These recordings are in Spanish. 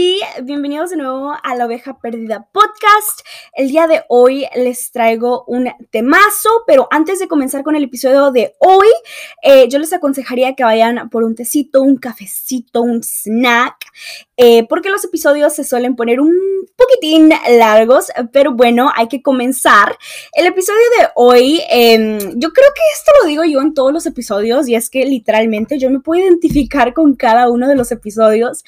Bye. Bienvenidos de nuevo a la oveja perdida podcast. El día de hoy les traigo un temazo, pero antes de comenzar con el episodio de hoy, eh, yo les aconsejaría que vayan por un tecito, un cafecito, un snack, eh, porque los episodios se suelen poner un poquitín largos, pero bueno, hay que comenzar. El episodio de hoy, em, yo creo que esto lo digo yo en todos los episodios y es que literalmente yo me puedo identificar con cada uno de los episodios.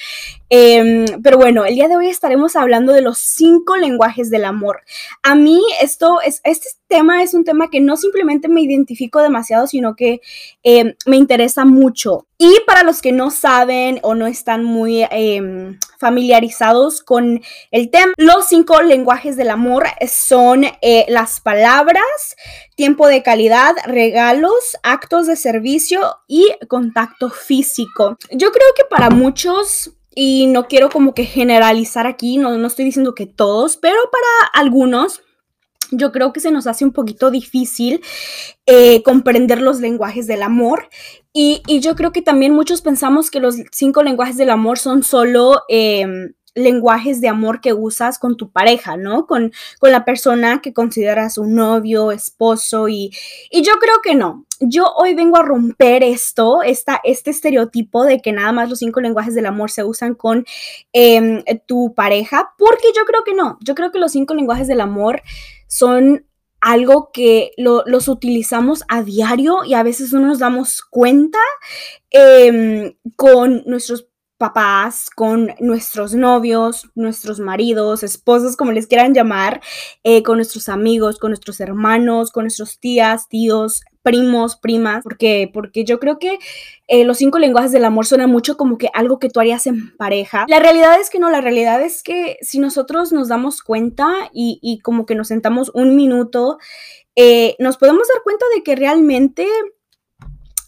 Em, pero bueno, el día de hoy estaremos hablando de los cinco lenguajes del amor. A mí esto es, este tema es un tema que no simplemente me identifico demasiado, sino que em, me interesa mucho. Y para los que no saben o no están muy em, familiarizados con el tema, los cinco lenguajes del amor son eh, las palabras, tiempo de calidad, regalos, actos de servicio y contacto físico. Yo creo que para muchos y no quiero como que generalizar aquí, no, no estoy diciendo que todos, pero para algunos yo creo que se nos hace un poquito difícil eh, comprender los lenguajes del amor. Y, yo creo que también muchos pensamos que los cinco lenguajes del amor son solo em, lenguajes de amor que usas con tu pareja, ¿no? Con, con la persona que consideras un novio, esposo y, y, yo creo que no. Yo hoy vengo a romper esto, esta, este estereotipo de que nada más los cinco lenguajes del amor se usan con em, tu pareja, porque yo creo que no. Yo creo que los cinco lenguajes del amor son algo que los utilizamos a diario y a veces no nos damos cuenta em, con nuestros papás, con nuestros novios, nuestros maridos, esposos, como les quieran llamar, eh, con nuestros amigos, con nuestros hermanos, con nuestros tías, tíos, primos, primas, porque, porque yo creo que eh, los cinco lenguajes del amor suena mucho como que algo que tú harías en pareja. La realidad es que no, la realidad es que si nosotros nos damos cuenta y, como que nos sentamos un minuto, eh, nos podemos dar cuenta de que realmente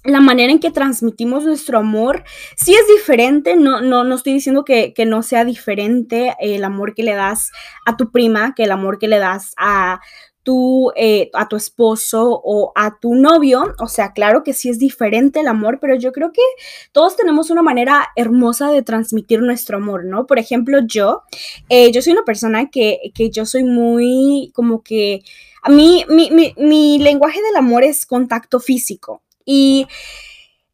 la manera en que transmitimos nuestro amor sí es diferente, no, no, no estoy diciendo que, no sea diferente el amor que le das a tu prima, que el amor que le das a tu, eh, a tu esposo o a tu novio, o sea, claro que sí es diferente el amor, pero yo creo que todos tenemos una manera hermosa de transmitir nuestro amor, ¿no? Por ejemplo, yo, eh, yo soy una persona que, que yo soy muy como que... A mí, mi, mi, mi lenguaje del amor es contacto físico. Y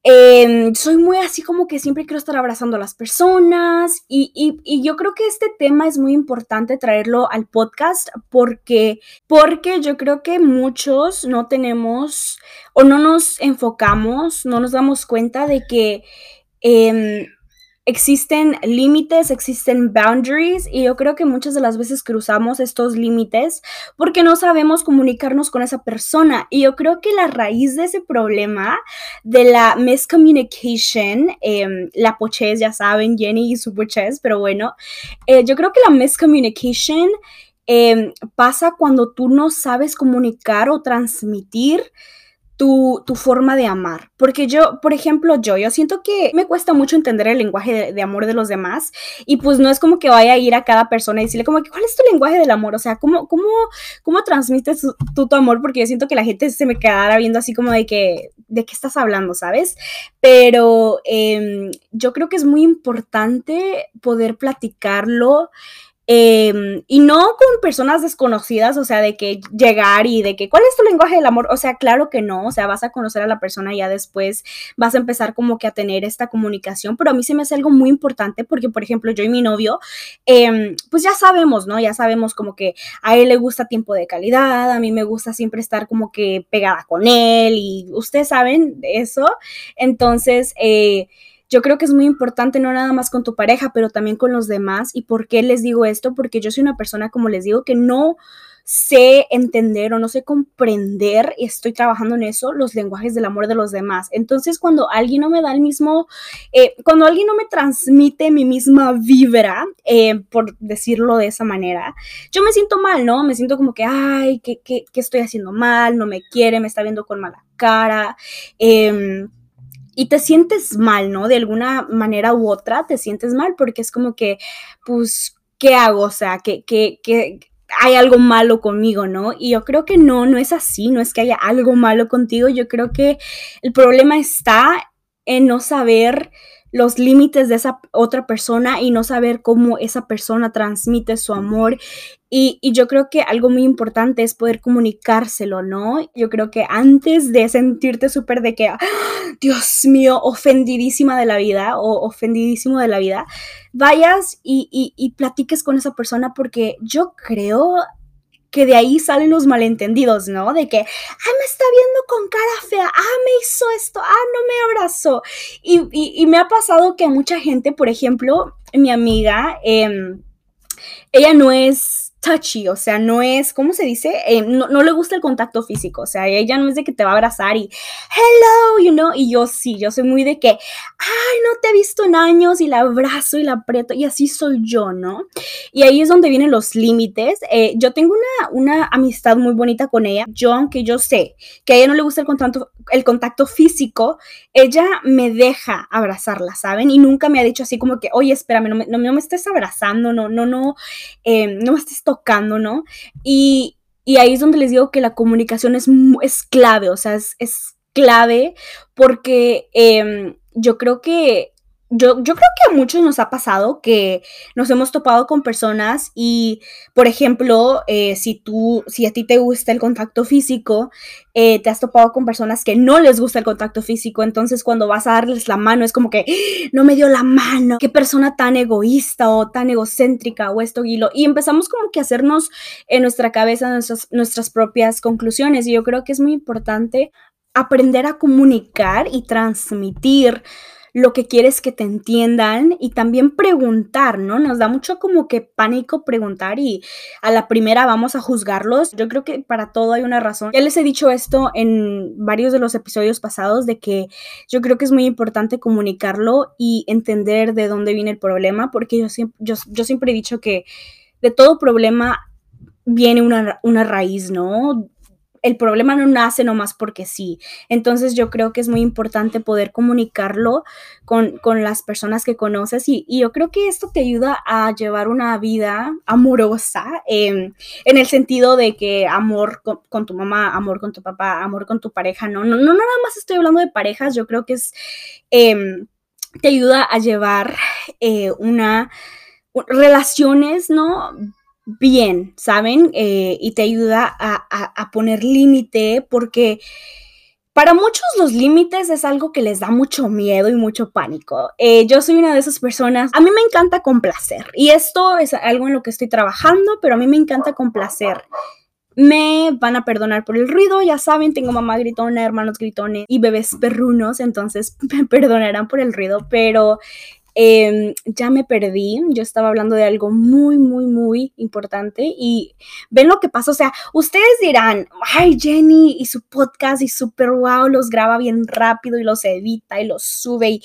em, soy muy así como que siempre quiero estar abrazando a las personas y, y, yo creo que este tema es muy importante traerlo al podcast porque, porque yo creo que muchos no tenemos o no nos enfocamos, no nos damos cuenta de que... Eh, existen límites, existen boundaries y yo creo que muchas de las veces cruzamos estos límites porque no sabemos comunicarnos con esa persona. Y yo creo que la raíz de ese problema de la miscommunication, em, la pochez, ya saben, Jenny y su pochez, pero bueno, eh, yo creo que la miscommunication em, pasa cuando tú no sabes comunicar o transmitir tu, forma de amar. Porque yo, por ejemplo, yo, yo siento que me cuesta mucho entender el lenguaje de, amor de los demás y pues no es como que vaya a ir a cada persona y decirle como que, ¿cuál es tu lenguaje del amor? O sea, ¿cómo, cómo, cómo transmites tú tu amor? Porque yo siento que la gente se me quedara viendo así como de que, ¿de qué estás hablando? ¿Sabes? Pero em, yo creo que es muy importante poder platicarlo Em, y no con personas desconocidas, o sea, de que llegar y de que, ¿cuál es tu lenguaje del amor? O sea, claro que no, o sea, vas a conocer a la persona y ya después vas a empezar como que a tener esta comunicación, pero a mí se me hace algo muy importante porque, por ejemplo, yo y mi novio, em, pues ya sabemos, ¿no? Ya sabemos como que a él le gusta tiempo de calidad, a mí me gusta siempre estar como que pegada con él y ustedes saben eso, entonces, eh, yo creo que es muy importante no nada más con tu pareja, pero también con los demás. ¿Y por qué les digo esto? Porque yo soy una persona, como les digo, que no sé entender o no sé comprender, y estoy trabajando en eso, los lenguajes del amor de los demás. Entonces, cuando alguien no me da el mismo, eh, cuando alguien no me transmite mi misma vibra, eh, por decirlo de esa manera, yo me siento mal, ¿no? Me siento como que, ay, ¿qué, qué, qué estoy haciendo mal? No me quiere, me está viendo con mala cara. Eh, y te sientes mal, ¿no? De alguna manera u otra te sientes mal porque es como que, pues, ¿qué hago? O sea, que, que, que hay algo malo conmigo, ¿no? Y yo creo que no, no es así, no es que haya algo malo contigo, yo creo que el problema está en no saber los límites de esa otra persona y no saber cómo esa persona transmite su amor. Y, yo creo que algo muy importante es poder comunicárselo, ¿no? Yo creo que antes de sentirte súper de que, ¡ah! Dios mío, ofendidísima de la vida o ofendidísimo de la vida, vayas y, y platiques con esa persona porque yo creo que de ahí salen los malentendidos, ¿no? De que, ah, me está viendo con cara fea, ah, me hizo esto, ah, no me abrazó. Y, me ha pasado que mucha gente, por ejemplo, mi amiga, em, ella no es touchy, o sea, no es, ¿cómo se dice? Eh, no, le gusta el contacto físico, o sea, ella no es de que te va a abrazar y, hello, you know, y yo sí, yo soy muy de que, ay, no te he visto en años y la abrazo y la aprieto y así soy yo, ¿no? Y ahí es donde vienen los límites. Eh, yo tengo una, una amistad muy bonita con ella, yo, aunque yo sé que a ella no le gusta el contacto, el contacto físico, ella me deja abrazarla, ¿saben? Y nunca me ha dicho así como que, oye, espérame, no me, no, me estés abrazando, no, no, no, eh, no me estés tocando, ¿no? Y, ahí es donde les digo que la comunicación es, es clave, o sea, es, clave porque em, yo creo que yo, creo que a muchos nos ha pasado que nos hemos topado con personas y, por ejemplo, eh, si tú, si a ti te gusta el contacto físico, eh, te has topado con personas que no les gusta el contacto físico, entonces cuando vas a darles la mano es como que ¡Ah! no me dio la mano, qué persona tan egoísta o tan egocéntrica o esto y lo, y empezamos como que a hacernos en nuestra cabeza nuestras, nuestras propias conclusiones y yo creo que es muy importante aprender a comunicar y transmitir lo que quieres que te entiendan y también preguntar, ¿no? Nos da mucho como que pánico preguntar y a la primera vamos a juzgarlos. Yo creo que para todo hay una razón. Ya les he dicho esto en varios de los episodios pasados de que yo creo que es muy importante comunicarlo y entender de dónde viene el problema porque yo siempre, siempre he dicho que de todo problema viene una raíz, ¿no? El problema no nace nomás porque sí. Entonces yo creo que es muy importante poder comunicarlo con, las personas que conoces y, yo creo que esto te ayuda a llevar una vida amorosa em, en el sentido de que amor con, tu mamá, amor con tu papá, amor con tu pareja, no, no, no nada más estoy hablando de parejas, yo creo que es, em, te ayuda a llevar eh, una relaciones, ¿no? Bien, ¿saben? Eh, y te ayuda a, poner límite porque para muchos los límites es algo que les da mucho miedo y mucho pánico. Eh, yo soy una de esas personas, a mí me encanta complacer y esto es algo en lo que estoy trabajando, pero a mí me encanta complacer. Me van a perdonar por el ruido, ya saben, tengo mamá gritona, hermanos gritones y bebés perrunos, entonces me perdonarán por el ruido, pero Em, ya me perdí, yo estaba hablando de algo muy, muy, muy importante y ven lo que pasa, o sea, ustedes dirán, ay Jenny y su podcast y super wow, los graba bien rápido y los edita y los sube y,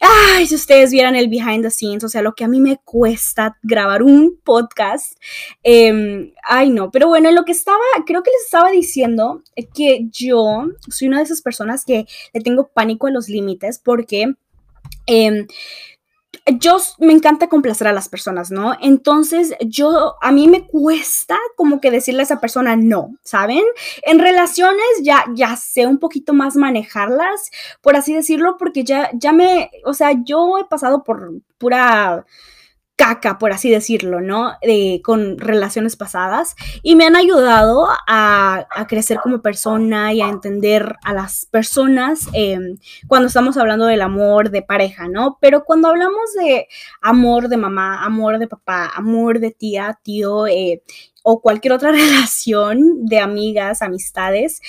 ay, si ustedes vieran el behind the scenes, o sea, lo que a mí me cuesta grabar un podcast, em, ay no, pero bueno, lo que estaba, creo que les estaba diciendo que yo soy una de esas personas que le tengo pánico a los límites porque... Eh, yo me encanta complacer a las personas, ¿no? Entonces, yo, a mí me cuesta como que decirle a esa persona no, ¿saben? En relaciones ya, ya sé un poquito más manejarlas, por así decirlo, porque ya, ya me, o sea, yo he pasado por pura caca, por así decirlo, ¿no? con relaciones pasadas y me han ayudado a, crecer como persona y a entender a las personas em, cuando estamos hablando del amor de pareja, ¿no? Pero cuando hablamos de amor de mamá, amor de papá, amor de tía, tío, eh, o cualquier otra relación de amigas, amistades,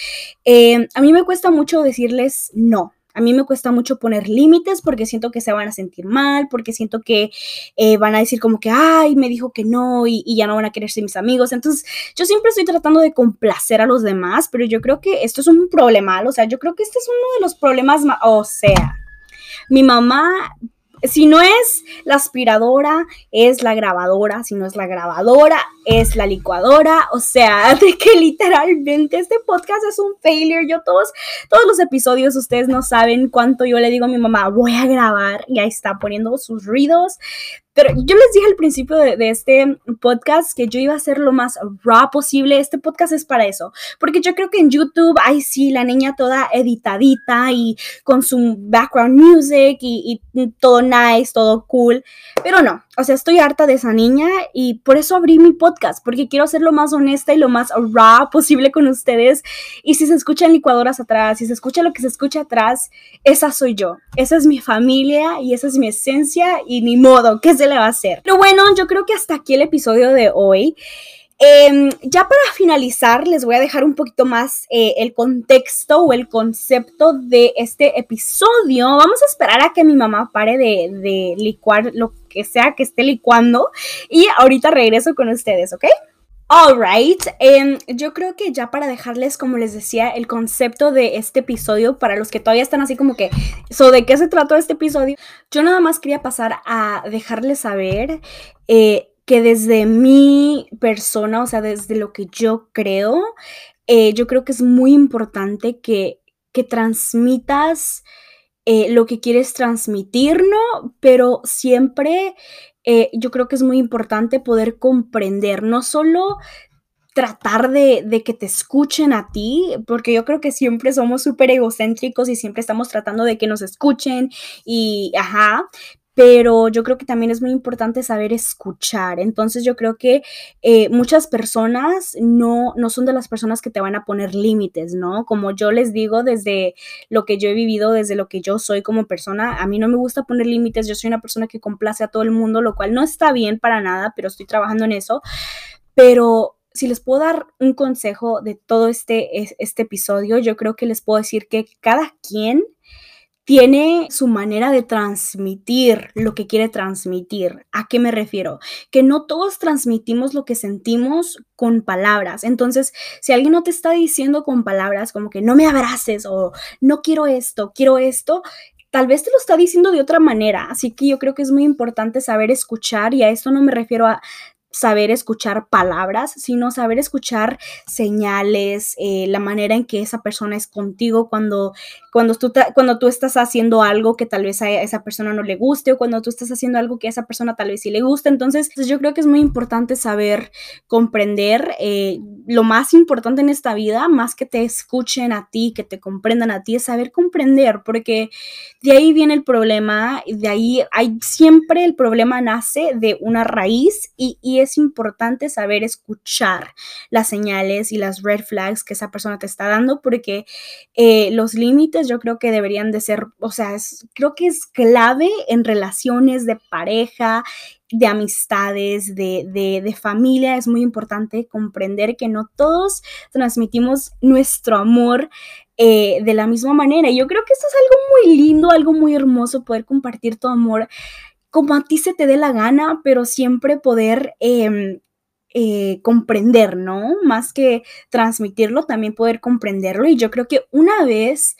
em, a mí me cuesta mucho decirles no, a mí me cuesta mucho poner límites porque siento que se van a sentir mal, porque siento que eh, van a decir como que, ay, me dijo que no y, y, ya no van a querer ser mis amigos. Entonces, yo siempre estoy tratando de complacer a los demás, pero yo creo que esto es un problema, o sea, yo creo que este es uno de los problemas, o sea, mi mamá si no es la aspiradora, es la grabadora, si no es la grabadora, es la licuadora, o sea, de que literalmente este podcast es un failure. Yo todos, todos los episodios, ustedes no saben cuánto yo le digo a mi mamá, voy a grabar y ahí está poniendo sus ruidos. Pero yo les dije al principio de, este podcast que yo iba a hacer lo más raw posible. Este podcast es para eso. Porque yo creo que en YouTube, ay, sí, la niña toda editadita y con su background music y, y todo nice, todo cool. Pero no, o sea, estoy harta de esa niña y por eso abrí mi podcast, porque quiero ser lo más honesta y lo más raw posible con ustedes. Y si se escuchan licuadoras atrás, si se escucha lo que se escucha atrás, esa soy yo. Esa es mi familia y esa es mi esencia y ni modo, ¿qué se le va a hacer? Pero bueno, yo creo que hasta aquí el episodio de hoy. Em, ya para finalizar, les voy a dejar un poquito más eh, el contexto o el concepto de este episodio. Vamos a esperar a que mi mamá pare de, de licuar lo que sea que esté licuando y ahorita regreso con ustedes, ¿ok? Alright, em, yo creo que ya para dejarles, como les decía, el concepto de este episodio, para los que todavía están así como que, ¿so ¿de qué se trató este episodio? Yo nada más quería pasar a dejarles saber eh, que desde mi persona, o sea, desde lo que yo creo, eh, yo creo que es muy importante que, que transmitas eh, lo que quieres transmitir, ¿no? Pero siempre eh, yo creo que es muy importante poder comprender, no solo tratar de, de, que te escuchen a ti, porque yo creo que siempre somos súper egocéntricos y siempre estamos tratando de que nos escuchen y, ajá, pero yo creo que también es muy importante saber escuchar. Entonces yo creo que eh, muchas personas no, no son de las personas que te van a poner límites, ¿no? Como yo les digo desde lo que yo he vivido, desde lo que yo soy como persona, a mí no me gusta poner límites, yo soy una persona que complace a todo el mundo, lo cual no está bien para nada, pero estoy trabajando en eso. Pero si les puedo dar un consejo de todo este, este episodio, yo creo que les puedo decir que cada quien tiene su manera de transmitir lo que quiere transmitir. ¿A qué me refiero? Que no todos transmitimos lo que sentimos con palabras. Entonces, si alguien no te está diciendo con palabras como que no me abraces o no quiero esto, quiero esto, tal vez te lo está diciendo de otra manera. Así que yo creo que es muy importante saber escuchar y a esto no me refiero a saber escuchar palabras, sino saber escuchar señales, eh, la manera en que esa persona es contigo cuando, cuando, tú, cuando tú estás haciendo algo que tal vez a esa persona no le guste o cuando tú estás haciendo algo que a esa persona tal vez sí le gusta. Entonces, pues, yo creo que es muy importante saber comprender eh, lo más importante en esta vida, más que te escuchen a ti, que te comprendan a ti, es saber comprender, porque de ahí viene el problema, de ahí hay siempre el problema nace de una raíz y, y es importante saber escuchar las señales y las red flags que esa persona te está dando porque eh, los límites yo creo que deberían de ser, o sea, creo que es clave en relaciones de pareja, de amistades, de, de, familia, es muy importante comprender que no todos transmitimos nuestro amor eh, de la misma manera. Yo creo que esto es algo muy lindo, algo muy hermoso, poder compartir tu amor como a ti se te dé la gana, pero siempre poder em, eh, comprender, ¿no? Más que transmitirlo, también poder comprenderlo. Y yo creo que una vez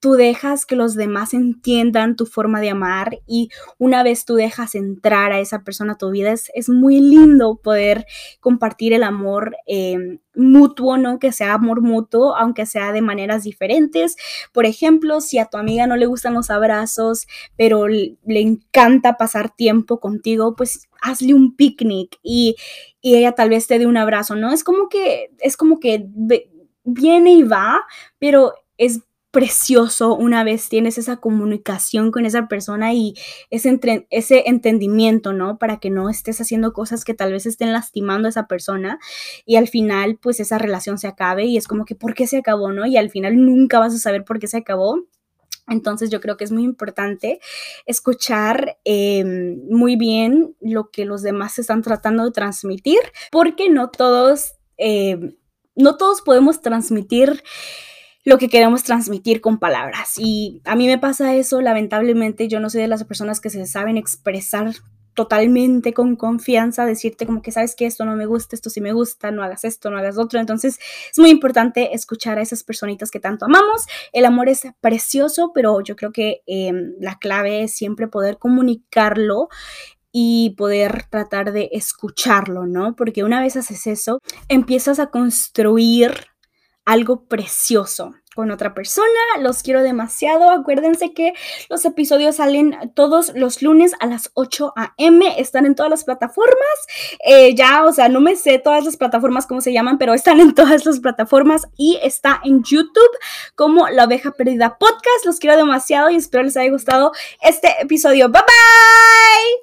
tú dejas que los demás entiendan tu forma de amar y una vez tú dejas entrar a esa persona a tu vida, es, muy lindo poder compartir el amor eh, mutuo, ¿no? Que sea amor mutuo, aunque sea de maneras diferentes. Por ejemplo, si a tu amiga no le gustan los abrazos, pero le encanta pasar tiempo contigo, pues hazle un picnic y, y ella tal vez te dé un abrazo, ¿no? Es como que, es como que viene y va, pero es precioso una vez tienes esa comunicación con esa persona y ese, ese entendimiento, ¿no? Para que no estés haciendo cosas que tal vez estén lastimando a esa persona y al final pues esa relación se acabe y es como que ¿por qué se acabó, no? Y al final nunca vas a saber por qué se acabó. Entonces yo creo que es muy importante escuchar em, muy bien lo que los demás están tratando de transmitir, porque no todos, em, no todos podemos transmitir lo que queremos transmitir con palabras. Y a mí me pasa eso, lamentablemente, yo no soy de las personas que se saben expresar totalmente con confianza, decirte como que sabes que esto no me gusta, esto sí me gusta, no hagas esto, no hagas otro. Entonces es muy importante escuchar a esas personitas que tanto amamos. El amor es precioso, pero yo creo que em, la clave es siempre poder comunicarlo y poder tratar de escucharlo, ¿no? Porque una vez haces eso, empiezas a construir algo precioso. con otra persona. Los quiero demasiado. Acuérdense que los episodios salen todos los lunes a las 8 a.m. Están en todas las plataformas. Eh, ya, o sea, no me sé todas las plataformas cómo se llaman, pero están en todas las plataformas y está en YouTube como La Oveja Perdida Podcast. Los quiero demasiado y espero les haya gustado este episodio. Bye bye.